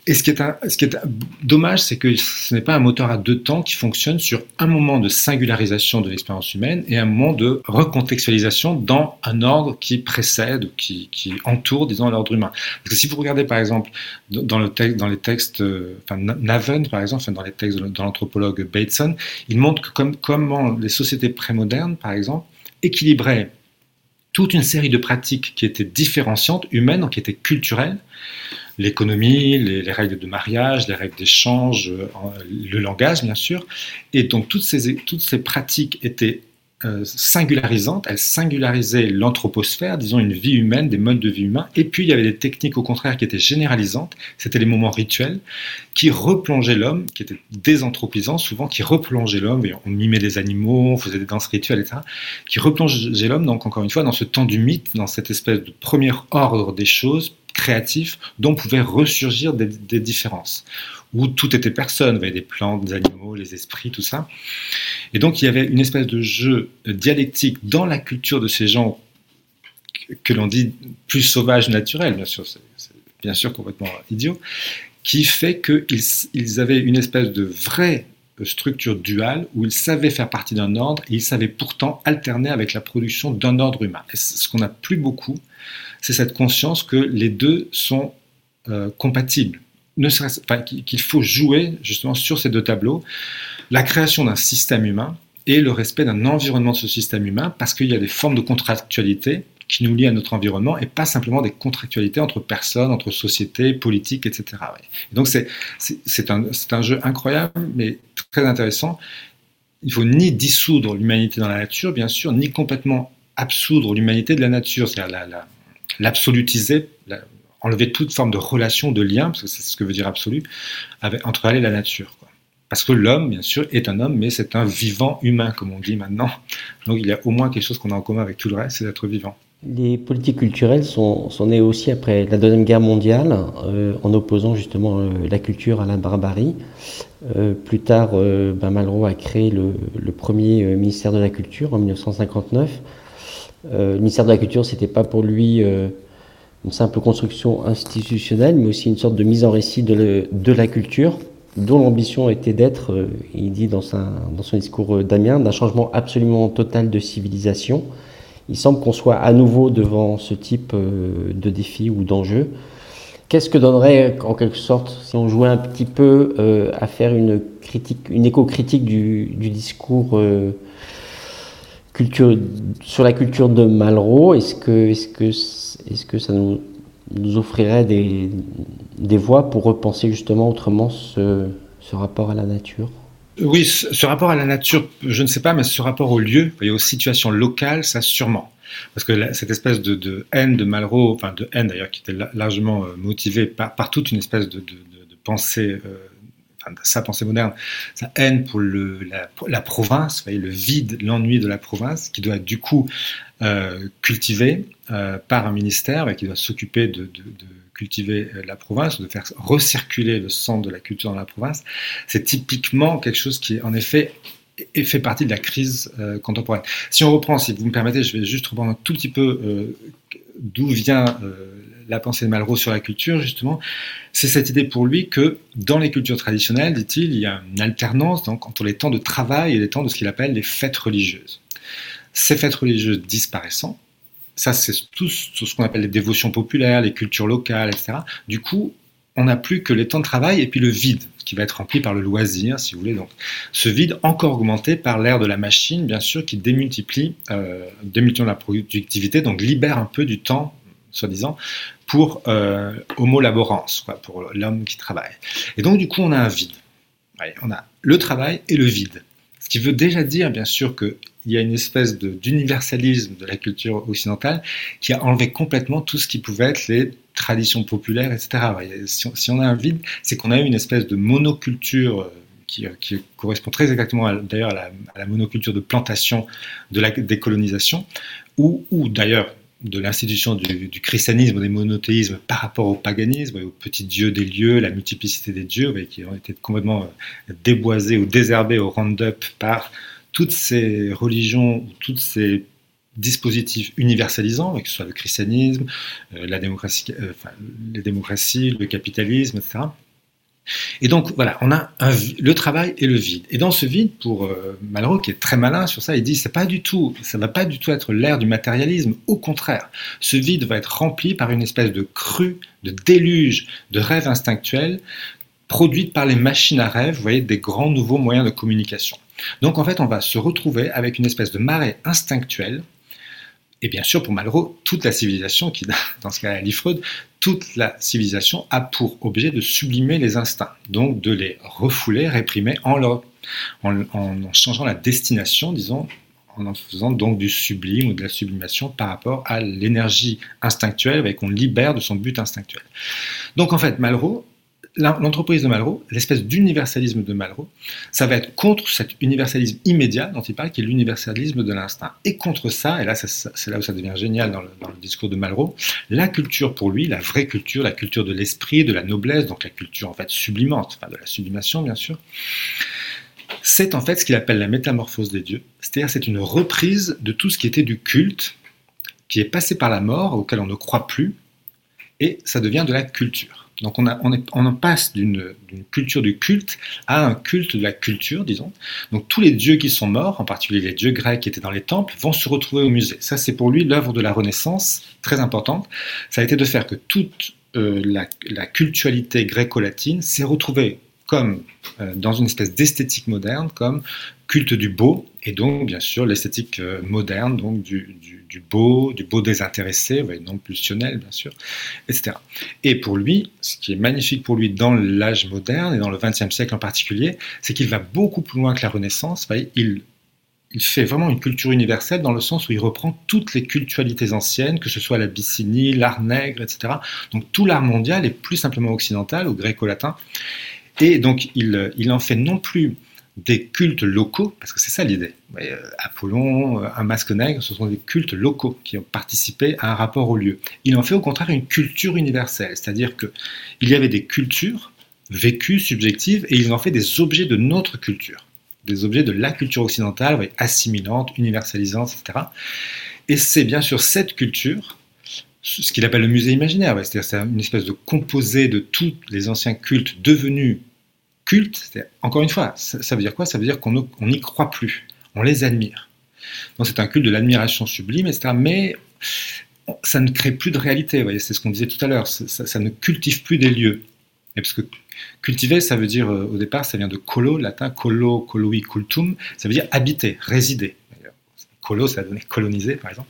et ce qui est, dommage, c'est que ce n'est pas un moteur à deux temps qui fonctionne sur un moment de singularisation de l'expérience humaine et un moment de recontextualisation dans un ordre qui précède qui, qui entoure, disons, l'ordre humain. Parce que si vous regardez, par exemple, dans, les textes, euh, enfin, Naven, par exemple, dans les textes de l'anthropologue Bateson, il montre que comme, comment les sociétés prémodernes, par exemple, équilibraient toute une série de pratiques qui étaient différenciantes, humaines, donc qui étaient culturelles, l'économie, les, règles de mariage, les règles d'échange, euh, le langage bien sûr. Et donc toutes ces, toutes ces pratiques étaient euh, singularisantes, elles singularisaient l'anthroposphère, disons une vie humaine, des modes de vie humains. Et puis il y avait des techniques au contraire qui étaient généralisantes, c'était les moments rituels, qui replongeaient l'homme, qui étaient désanthropisants souvent, qui replongeaient l'homme, on mimait des animaux, on faisait des danses rituelles, etc., qui replongeaient l'homme, donc encore une fois, dans ce temps du mythe, dans cette espèce de premier ordre des choses créatif dont pouvaient ressurgir des, différences, où tout était personne, avait des plantes, des animaux, les esprits, tout ça. Et donc il y avait une espèce de jeu dialectique dans la culture de ces gens que l'on dit plus sauvages, naturels, bien sûr, c'est bien sûr complètement idiot, qui fait qu'ils ils avaient une espèce de vraie structure duale où ils savaient faire partie d'un ordre et ils savaient pourtant alterner avec la production d'un ordre humain. Et ce qu'on n'a plus beaucoup, c'est cette conscience que les deux sont euh, compatibles. Qu'il faut jouer justement sur ces deux tableaux, la création d'un système humain et le respect d'un environnement de ce système humain, parce qu'il y a des formes de contractualité qui nous lient à notre environnement et pas simplement des contractualités entre personnes, entre sociétés, politiques, etc. donc c'est un, un jeu incroyable, mais très intéressant. Il faut ni dissoudre l'humanité dans la nature, bien sûr, ni complètement absoudre l'humanité de la nature, c'est-à-dire la, la, l'absolutiser, enlever toute forme de relation, de lien, parce que c'est ce que veut dire absolu, entre elle et la nature. Parce que l'homme, bien sûr, est un homme, mais c'est un vivant humain, comme on dit maintenant. Donc il y a au moins quelque chose qu'on a en commun avec tout le reste, c'est d'être vivant. Les politiques culturelles sont, nées aussi après la Deuxième Guerre mondiale, euh, en opposant justement euh, la culture à la barbarie. Euh, plus tard, ben Malraux a créé le, premier ministère de la Culture en 1959 euh, le ministère de la Culture, c'était pas pour lui une simple construction institutionnelle, mais aussi une sorte de mise en récit de, la culture, dont l'ambition était d'être, il dit dans, dans son discours d'Amiens, d'un changement absolument total de civilisation. Il semble qu'on soit à nouveau devant ce type de défi ou d'enjeu. Qu'est-ce que donnerait, en quelque sorte, si on jouait un petit peu à faire une critique, une éco-critique du, discours culture, sur la culture de Malraux, est-ce que, est-ce que, est-ce que ça nous, offrirait des, voies pour repenser justement autrement ce, rapport à la nature? Oui, ce, rapport à la nature, je ne sais pas, mais ce rapport au lieu et aux situations locales, ça sûrement. Parce que cette espèce de, haine de Malraux, enfin de haine d'ailleurs, qui était largement euh, motivée par, toute une espèce de, pensée euh, sa pensée moderne, sa haine pour le, la, province, voyez, le vide, l'ennui de la province, qui doit du coup euh, cultivé euh, par un ministère et qui doit s'occuper de, cultiver euh, la province, de faire recirculer le sang de la culture dans la province, c'est typiquement quelque chose qui, en effet, fait partie de la crise contemporaine. Si on reprend, si vous me permettez, je vais juste reprendre un tout petit peu d'où vient la pensée de Malraux sur la culture, justement, c'est cette idée pour lui que dans les cultures traditionnelles, dit-il, il y a une alternance donc, entre les temps de travail et les temps de ce qu'il appelle les fêtes religieuses. Ces fêtes religieuses disparaissant, ça c'est tout ce qu'on appelle les dévotions populaires, les cultures locales, etc. Du coup, on n'a plus que les temps de travail et puis le vide, qui va être rempli par le loisir, si vous voulez. Donc, ce vide encore augmenté par l'ère de la machine, bien sûr, qui démultiplie, euh, démultiplie la productivité, donc libère un peu du temps soi-disant, pour euh, homo laborans, quoi, pour l'homme qui travaille. Et donc, du coup, on a un vide. on a le travail et le vide. Ce qui veut déjà dire, bien sûr, qu'il y a une espèce d'universalisme de, la culture occidentale qui a enlevé complètement tout ce qui pouvait être les traditions populaires, etc. Si on, a un vide, c'est qu'on a eu une espèce de monoculture euh, qui, correspond très exactement d'ailleurs à, la monoculture de plantation de la décolonisation, ou, d'ailleurs de l'institution du, christianisme des monothéismes par rapport au paganisme, aux petits dieux des lieux, la multiplicité des dieux, qui ont été complètement euh, déboisés ou désherbés au round-up par toutes ces religions ou tous ces dispositifs universalisants, que ce soit le christianisme, euh, la démocratie, euh, les démocraties, le capitalisme, etc. Et donc voilà, on a le travail et le vide. Et dans ce vide, pour euh, Malraux, qui est très malin sur ça, il dit c'est pas du tout, ça va pas du tout être l'ère du matérialisme. Au contraire, ce vide va être rempli par une espèce de crue, de déluge, de rêve instinctuel produite par les machines à rêve, vous voyez, des grands nouveaux moyens de communication. Donc en fait, on va se retrouver avec une espèce de marée instinctuelle et bien sûr, pour Malraux, toute la civilisation, qui [LAUGHS] dans ce cas-là Freud, toute la civilisation a pour objet de sublimer les instincts, donc de les refouler, réprimer en, leur, en, en changeant la destination, disons, en en faisant donc du sublime ou de la sublimation par rapport à l'énergie instinctuelle et qu'on libère de son but instinctuel. Donc en fait, Malraux l'entreprise de Malraux, l'espèce d'universalisme de Malraux, ça va être contre cet universalisme immédiat dont il parle, qui est l'universalisme de l'instinct. Et contre ça, et là c'est là où ça devient génial dans le, discours de Malraux, la culture pour lui, la vraie culture, la culture de l'esprit, de la noblesse, donc la culture en fait sublimante, enfin de la sublimation bien sûr, c'est en fait ce qu'il appelle la métamorphose des dieux, c'est-à-dire c'est une reprise de tout ce qui était du culte, qui est passé par la mort, auquel on ne croit plus, et ça devient de la culture. Donc on, en passe d'une culture du culte à un culte de la culture, disons. Donc tous les dieux qui sont morts, en particulier les dieux grecs qui étaient dans les temples, vont se retrouver au musée. Ça c'est pour lui l'œuvre de la Renaissance, très importante. Ça a été de faire que toute euh, la, cultualité gréco-latine s'est retrouvée comme euh, dans une espèce d'esthétique moderne, comme culte du beau, et donc bien sûr l'esthétique euh, moderne, donc du, beau, du beau désintéressé, non pulsionnel bien sûr, etc. Et pour lui, ce qui est magnifique pour lui dans l'âge moderne et dans le XXe siècle en particulier, c'est qu'il va beaucoup plus loin que la Renaissance. il, il fait vraiment une culture universelle dans le sens où il reprend toutes les cultualités anciennes, que ce soit la Bycinie, l'art nègre, etc. Donc tout l'art mondial est plus simplement occidental ou gréco-latin. Et donc, il, il en fait non plus des cultes locaux, parce que c'est ça l'idée. Euh, Apollon, euh, un masque nègre, ce sont des cultes locaux qui ont participé à un rapport au lieu. Il en fait au contraire une culture universelle, c'est-à-dire qu'il y avait des cultures vécues, subjectives, et il en fait des objets de notre culture, des objets de la culture occidentale, assimilante, universalisante, etc. Et c'est bien sûr cette culture ce qu'il appelle le musée imaginaire, c'est-à-dire c'est une espèce de composé de tous les anciens cultes devenus cultes. Encore une fois, ça, veut dire quoi? Ça veut dire qu'on n'y croit plus, on les admire. Donc c'est un culte de l'admiration sublime, etc. Mais ça ne crée plus de réalité, c'est ce qu'on disait tout à l'heure, ça, ne cultive plus des lieux. Et parce que cultiver, ça veut dire, euh, au départ, ça vient de colo, latin, colo, colui, cultum, ça veut dire habiter, résider. Colo, ça donné coloniser, par exemple.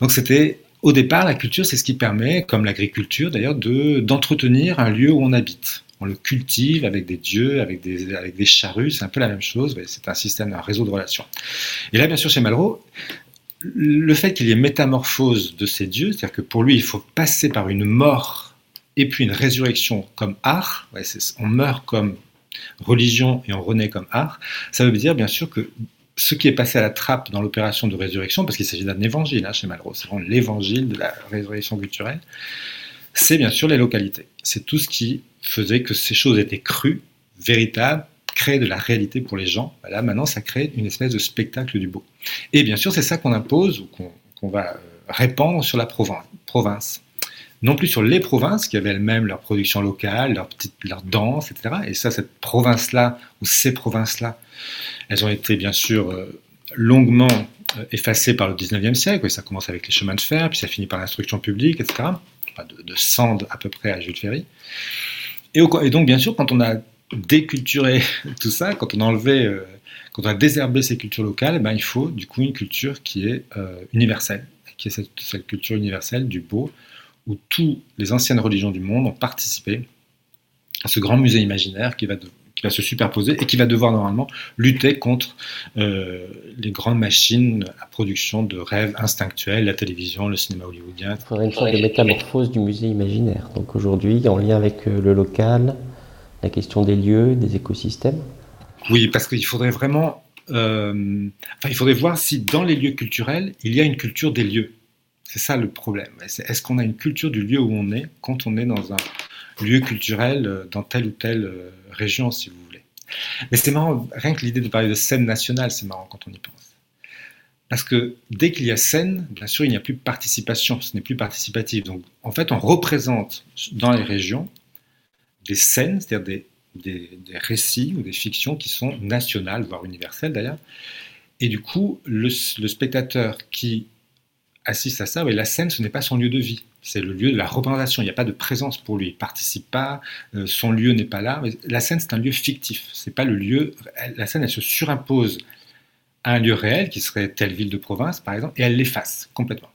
Donc c'était au départ, la culture, c'est ce qui permet, comme l'agriculture d'ailleurs, d'entretenir un lieu où on habite. On le cultive avec des dieux, avec des, avec des charrues, c'est un peu la même chose, c'est un système, un réseau de relations. Et là, bien sûr, chez Malraux, le fait qu'il y ait métamorphose de ces dieux, c'est-à-dire que pour lui, il faut passer par une mort et puis une résurrection comme art, on meurt comme religion et on renaît comme art, ça veut dire bien sûr que ce qui est passé à la trappe dans l'opération de résurrection, parce qu'il s'agit d'un évangile hein, chez Malraux, c'est vraiment l'évangile de la résurrection culturelle, c'est bien sûr les localités. C'est tout ce qui faisait que ces choses étaient crues, véritables, créaient de la réalité pour les gens. Là, maintenant, ça crée une espèce de spectacle du beau. Et bien sûr, c'est ça qu'on impose ou qu'on va euh, répandre sur la province. Non plus sur les provinces qui avaient elles-mêmes leur production locale, leur, petite, leur danse, etc. Et ça, cette province-là, ou ces provinces-là, elles ont été bien sûr euh, longuement euh, effacées par le 19e siècle. ça commence avec les chemins de fer, puis ça finit par l'instruction publique, etc. de, de Sand à peu près à Jules Ferry. Et, donc, bien sûr, quand on a déculturé [LAUGHS] tout ça, quand on a enlevé, euh, quand on a désherbé ces cultures locales, ben, il faut du coup une culture qui est universelle, qui est cette, culture universelle du beau, où toutes les anciennes religions du monde ont participé à ce grand musée imaginaire qui va, qui va se superposer et qui va devoir normalement lutter contre euh, les grandes machines à production de rêves instinctuels, la télévision, le cinéma hollywoodien. Il faudrait une sorte de métamorphose du musée imaginaire. Donc aujourd'hui, en lien avec euh, le local, la question des lieux, des écosystèmes. Oui, parce qu'il faudrait vraiment, euh, enfin, il faudrait voir si dans les lieux culturels, il y a une culture des lieux. C'est ça le problème. Est-ce qu'on a une culture du lieu où on est quand on est dans un lieu culturel dans telle ou euh, région, si vous voulez Mais c'est marrant, rien que l'idée de parler de scène nationale, c'est marrant quand on y pense. Parce que dès qu'il y a scène, bien sûr, il n'y a plus participation, ce n'est plus participatif. Donc, en fait, on représente dans les régions des scènes, c'est-à-dire des, des, récits ou des fictions qui sont nationales, voire universelles d'ailleurs. Et du coup, le, spectateur qui assiste à ça, la scène, ce n'est pas son lieu de vie. C'est le lieu de la représentation. Il n'y a pas de présence pour lui. Il participe pas. Euh, son lieu n'est pas là. La scène, c'est un lieu fictif. C'est pas le lieu. La scène, elle se surimpose à un lieu réel, qui serait telle ville de province, par exemple, et elle l'efface complètement.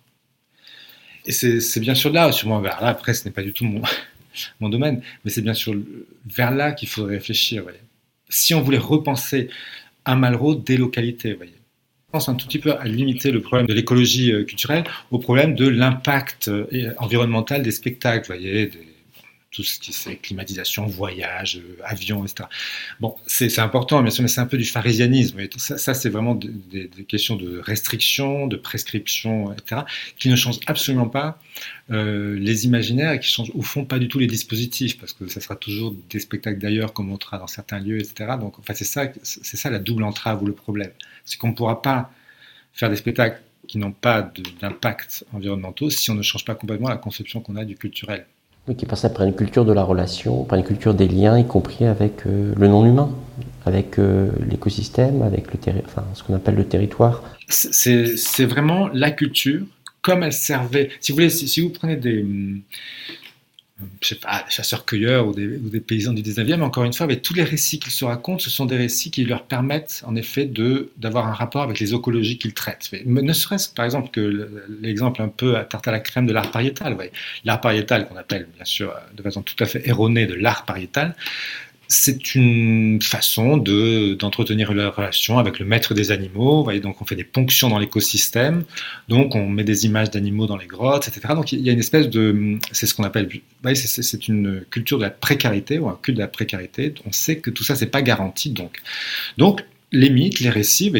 Et c'est bien sûr là, sûrement vers là. Après, ce n'est pas du tout mon, [LAUGHS] mon domaine, mais c'est bien sûr vers là qu'il faudrait réfléchir. Si on voulait repenser un Malraux des localités, voyez. Pense un tout petit peu à limiter le problème de l'écologie euh, culturelle au problème de l'impact euh, environnemental des spectacles, voyez, tout ce qui est climatisation, voyage, euh, avion, etc. Bon, c'est important, bien sûr, mais c'est un peu du pharisianisme. Ça, ça c'est vraiment des, questions de restriction, de prescription, etc., qui ne changent absolument pas euh, les imaginaires et qui changent au fond pas du tout les dispositifs, parce que ça sera toujours des spectacles d'ailleurs qu'on montrera dans certains lieux, etc. Donc, en fait, c'est ça, c'est ça la double entrave ou le problème. C'est qu'on ne pourra pas faire des spectacles qui n'ont pas d'impact environnementaux si on ne change pas complètement la conception qu'on a du culturel. Oui, qui passe après une culture de la relation, par une culture des liens, y compris avec euh, le non-humain, avec euh, l'écosystème, avec le enfin, ce qu'on appelle le territoire. C'est vraiment la culture comme elle servait. Si vous voulez, si vous prenez des, je sais pas, chasseurs-cueilleurs ou des, paysans du 19e, mais encore une fois, avec tous les récits qu'ils se racontent, ce sont des récits qui leur permettent, en effet, d'avoir un rapport avec les écologies qu'ils traitent. Mais ne serait-ce, par exemple, que l'exemple un peu à tarte à la crème de l'art pariétal. L'art pariétal, qu'on appelle, bien sûr, de façon tout à fait erronée, de l'art pariétal, c'est une façon de, d'entretenir la relation avec le maître des animaux. Vous voyez, donc on fait des ponctions dans l'écosystème, donc on met des images d'animaux dans les grottes, etc. Donc il y a une espèce de, c'est ce qu'on appelle, voyez, c'est, une culture de la précarité ou un culte de la précarité. On sait que tout ça c'est pas garanti, donc donc les mythes, les récits,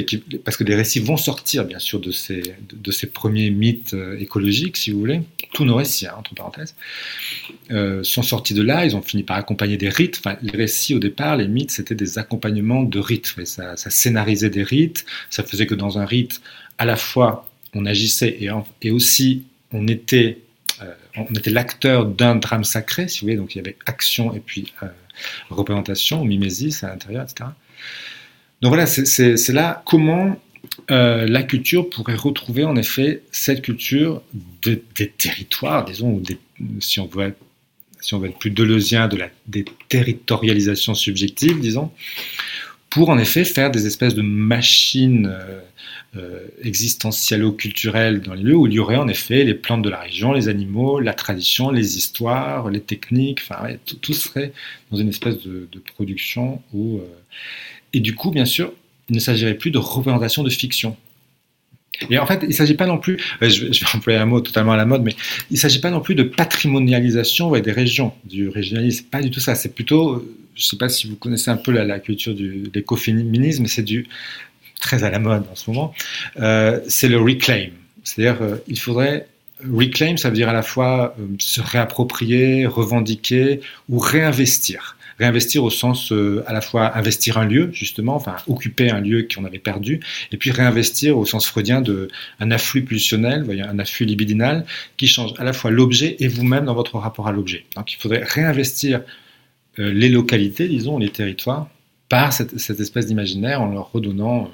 parce que les récits vont sortir bien sûr de ces, premiers mythes euh, écologiques, si vous voulez, tous nos récits, hein, entre parenthèses, euh, sont sortis de là, ils ont fini par accompagner des rites. Les récits au départ, les mythes, c'était des accompagnements de rites, mais ça, scénarisait des rites, ça faisait que dans un rite, à la fois on agissait et, aussi on était, euh, on était l'acteur d'un drame sacré, si vous voulez, donc il y avait action et puis représentation, mimésis à l'intérieur, etc. Donc voilà, c'est là comment euh, la culture pourrait retrouver en effet cette culture des territoires, disons, ou si, on veut être, si on veut être plus deleuzien, de la déterritorialisation subjective, disons, pour en effet faire des espèces de machines euh, euh, existentialo-culturelles dans les lieux où il y aurait en effet les plantes de la région, les animaux, la tradition, les histoires, les techniques, enfin tout, serait dans une espèce de, production où et du coup, bien sûr, il ne s'agirait plus de représentation de fiction. Et en fait, il ne s'agit pas non plus, euh, je vais, employer un mot totalement à la mode, mais il ne s'agit pas non plus de patrimonialisation des régions, du régionalisme. Pas du tout ça. C'est plutôt, euh, je ne sais pas si vous connaissez un peu la, culture du, l'écoféminisme, c'est du très à la mode en ce moment. Euh, c'est le reclaim. C'est-à-dire, il faudrait reclaim, ça veut dire à la fois se réapproprier, revendiquer ou réinvestir. Réinvestir au sens euh, à la fois investir un lieu, justement, enfin occuper un lieu qu'on avait perdu, et puis réinvestir au sens freudien de un afflux pulsionnel, voyez, un afflux libidinal qui change à la fois l'objet et vous-même dans votre rapport à l'objet. Donc il faudrait réinvestir euh, les localités, disons, les territoires, par cette, espèce d'imaginaire en leur redonnant euh,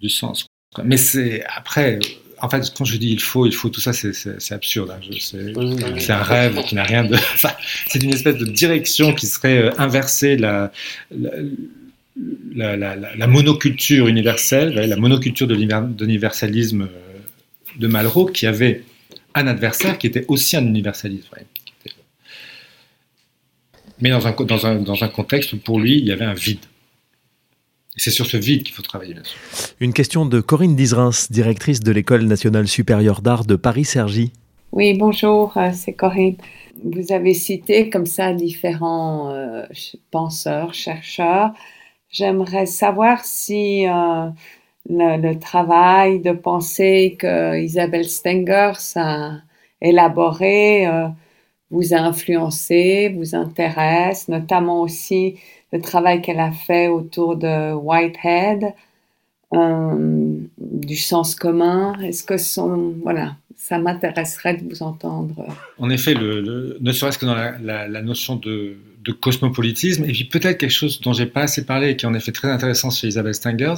du sens. Mais c'est après, en fait, quand je dis il faut, il faut, tout ça, c'est absurde. Hein, c'est un rêve qui n'a rien de. [LAUGHS] c'est une espèce de direction qui serait euh, inversée la, la, la, la, monoculture universelle, la monoculture de l'universalisme euh, de Malraux, qui avait un adversaire qui était aussi un universalisme. Mais dans un, dans, un, dans un contexte où pour lui, il y avait un vide c'est sur ce vide qu'il faut travailler, bien sûr. Une question de Corinne Dizrins, directrice de l'École nationale supérieure d'art de Paris-Cergy. Oui, bonjour, euh, c'est Corinne. Vous avez cité comme ça différents euh, penseurs, chercheurs. J'aimerais savoir si euh, le, travail de pensée que Isabelle Stengers a élaboré euh, vous a influencé, vous intéresse, notamment aussi le travail qu'elle a fait autour de Whitehead, euh, du sens commun. Est-ce que son, voilà, ça m'intéresserait de vous entendre. En effet, ne serait-ce que dans la, notion de, cosmopolitisme, et puis peut-être quelque chose dont j'ai pas assez parlé et qui est en effet très intéressant chez Isabelle Stengers,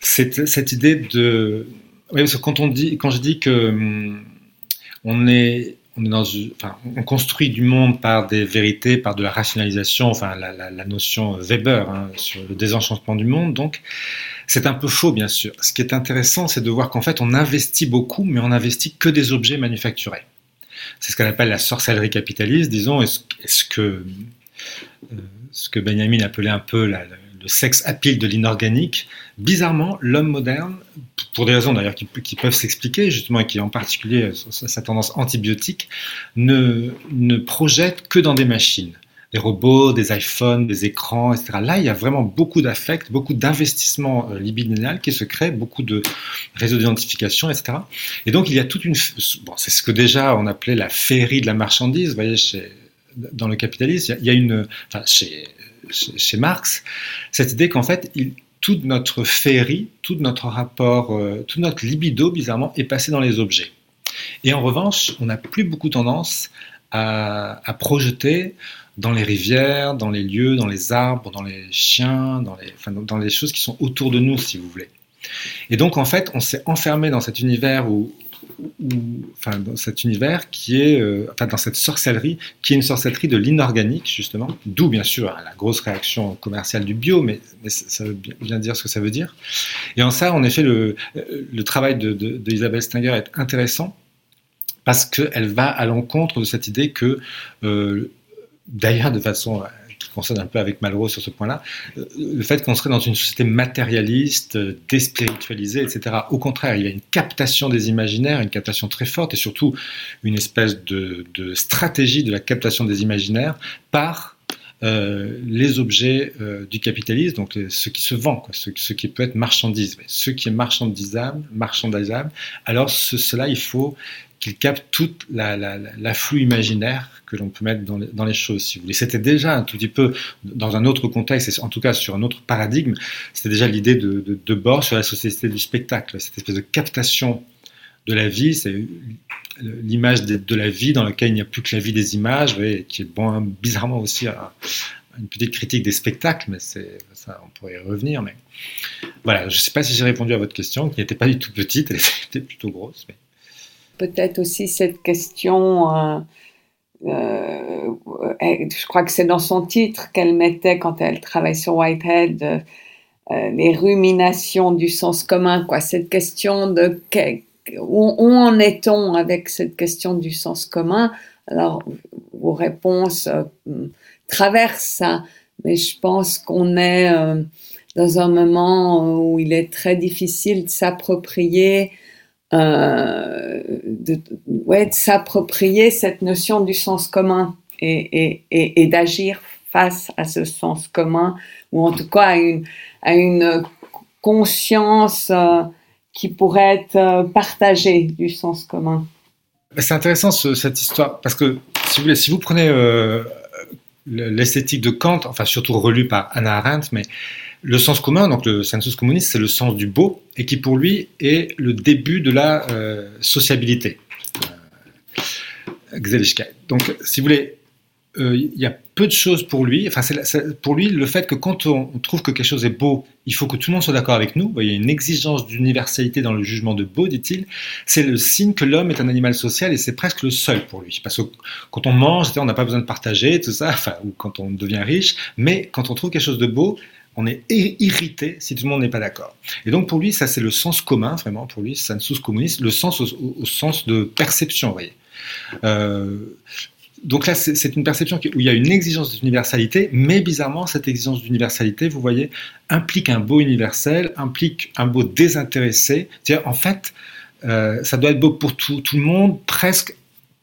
c'est cette idée de, oui, parce que quand on dit, quand je dis que hum, on est on, est construit du monde par des vérités, par de la rationalisation, enfin la, notion Weber hein, sur le désenchantement du monde. Donc, c'est un peu faux, bien sûr. Ce qui est intéressant, c'est de voir qu'en fait, on investit beaucoup, mais on investit que des objets manufacturés. C'est ce qu'on appelle la sorcellerie capitaliste, disons. Est-ce que euh, ce que Benjamin appelait un peu la, le sex appeal de l'inorganique, bizarrement, l'homme moderne, pour des raisons d'ailleurs qui, peuvent s'expliquer, justement, et qui en particulier sa tendance antibiotique, ne, ne projette que dans des machines. Des robots, des iPhones, des écrans, etc. Là, il y a vraiment beaucoup d'affect, beaucoup d'investissement euh, libidinal qui se crée, beaucoup de réseaux d'identification, etc. Et donc, il y a toute une... Bon, c'est ce que déjà on appelait la féerie de la marchandise, vous voyez, chez, dans le capitalisme. Il y a, une... Enfin, chez, chez, Marx, cette idée qu'en fait, toute notre féerie, tout notre rapport, euh, tout notre libido, bizarrement, est passé dans les objets. Et en revanche, on n'a plus beaucoup tendance à, projeter dans les rivières, dans les lieux, dans les arbres, dans les chiens, dans les, dans les choses qui sont autour de nous, si vous voulez. Et donc, en fait, on s'est enfermé dans cet univers où, dans cet univers qui est, euh, enfin, dans cette sorcellerie, qui est une sorcellerie de l'inorganique, justement, d'où, bien sûr, la grosse réaction commerciale du bio, mais, ça veut bien dire ce que ça veut dire. Et en ça, en effet, le, euh, travail de, de, Stenger est intéressant parce qu'elle va à l'encontre de cette idée que, euh, d'ailleurs, de façon concerne un peu avec Malraux sur ce point-là, euh, le fait qu'on serait dans une société matérialiste, euh, déspiritualisée, etc. Au contraire, il y a une captation des imaginaires, une captation très forte et surtout une espèce de, stratégie de la captation des imaginaires par euh, les objets du capitalisme, donc ce qui se vend, quoi, ce, qui peut être marchandise. Ce qui est marchandisable, marchandisable alors cela, il faut qu'il capte toute l'afflux imaginaire que l'on peut mettre dans les, choses, si vous voulez. C'était déjà un tout petit peu, dans un autre contexte, en tout cas sur un autre paradigme, c'était déjà l'idée de, de, sur la société du spectacle, cette espèce de captation de la vie, c'est l'image de, la vie dans laquelle il n'y a plus que la vie des images, qui est bizarrement aussi une petite critique des spectacles, mais ça, on pourrait y revenir. Mais voilà, je ne sais pas si j'ai répondu à votre question, qui n'était pas du tout petite, elle était plutôt grosse. Peut-être aussi cette question. Euh, euh, je crois que c'est dans son titre qu'elle mettait quand elle travaille sur Whitehead, euh, les ruminations du sens commun, quoi. Cette question de où, en est-on avec cette question du sens commun? Alors, vos réponses traversent ça, mais je pense qu'on est dans un moment où il est très difficile de s'approprier euh, de, ouais, de s'approprier cette notion du sens commun et, et, et, d'agir face à ce sens commun, ou en tout cas à une, à une conscience euh, qui pourrait être euh, partagée du sens commun. C'est intéressant cette histoire, parce que si vous, si vous prenez l'esthétique de Kant, enfin surtout relu par Anna Arendt, mais le sens commun, donc le sensus communis, c'est le sens du beau, et qui pour lui est le début de la euh, sociabilité. Euh, donc, si vous voulez, euh, il y a peu de choses pour lui. Enfin, pour lui le fait que quand on, trouve que quelque chose est beau, il faut que tout le monde soit d'accord avec nous. Il y a une exigence d'universalité dans le jugement de beau, dit-il. C'est le signe que l'homme est un animal social et c'est presque le seul pour lui. Parce que quand on mange, on n'a pas besoin de partager tout ça, ou quand on devient riche. Mais quand on trouve quelque chose de beau, on est irrité si tout le monde n'est pas d'accord. Et donc pour lui, ça c'est le sens commun, vraiment, pour lui, sensus communiste, le sens au, sens de perception, vous voyez. Euh, donc là, c'est une perception où il y a une exigence d'universalité, mais bizarrement, cette exigence d'universalité, vous voyez, implique un beau universel, implique un beau désintéressé. C'est-à-dire, en fait, euh, ça doit être beau pour tout le monde, presque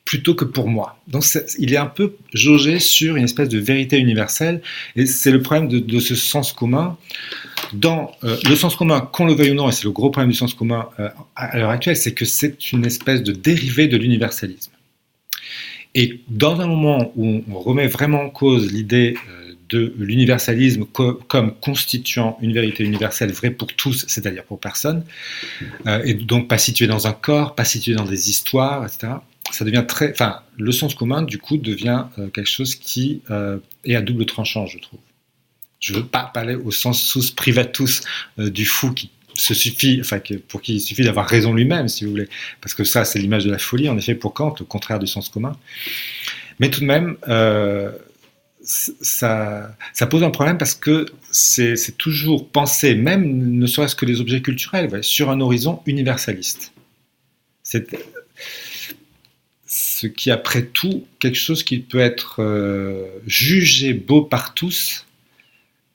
plutôt que pour moi. Donc il est un peu jaugé sur une espèce de vérité universelle, et c'est le problème de, ce sens commun dans euh, le sens commun, qu'on le veuille ou non, et c'est le gros problème du sens commun euh, à l'heure actuelle, c'est que c'est une espèce de dérivé de l'universalisme. Et dans un moment où on remet vraiment en cause l'idée euh, de l'universalisme comme constituant une vérité universelle vraie pour tous, c'est-à-dire pour personne, et donc pas située dans un corps, pas située dans des histoires, etc., ça devient très. Enfin, le sens commun, du coup, devient quelque chose qui est à double tranchant, je trouve. Je ne veux pas parler au sens sous privatus euh, du fou qui se suffit, enfin, pour qui il suffit d'avoir raison lui-même, si vous voulez. Parce que ça, c'est l'image de la folie, en effet, pour Kant, au contraire du sens commun. Mais tout de même, euh, ça, pose un problème parce que c'est toujours pensé, même ne serait-ce que les objets culturels, sur un horizon universaliste. C'est ce qui, après tout, quelque chose qui peut être euh, jugé beau par tous,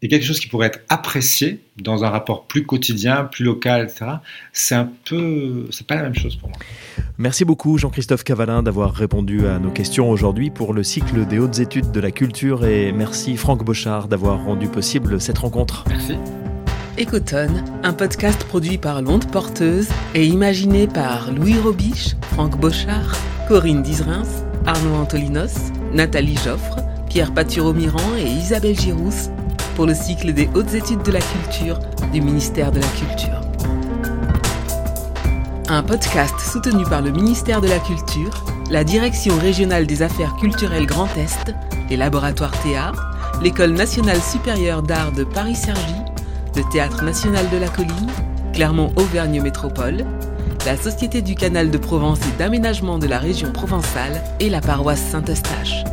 et quelque chose qui pourrait être apprécié dans un rapport plus quotidien, plus local, etc., c'est un peu, c'est pas la même chose pour moi. Merci beaucoup Jean-Christophe Cavalin d'avoir répondu à nos questions aujourd'hui pour le cycle des hautes études de la culture et merci Franck Bochard d'avoir rendu possible cette rencontre. Merci. Ecotone, un podcast produit par l'Onde Porteuse et imaginé par Louis Robiche, Franck Bochard, Corinne Dizrins, Arnaud Antolinos, Nathalie Joffre, Pierre Paturo-Miran et Isabelle Girousse pour le cycle des hautes études de la culture du ministère de la Culture. Un podcast soutenu par le ministère de la Culture, la Direction régionale des affaires culturelles Grand Est, les laboratoires Théâtre, l'École nationale supérieure d'art de Paris-Cergy, le Théâtre national de la Colline, Clermont-Auvergne Métropole, la Société du Canal de Provence et d'aménagement de la région provençale et la paroisse Saint-Eustache.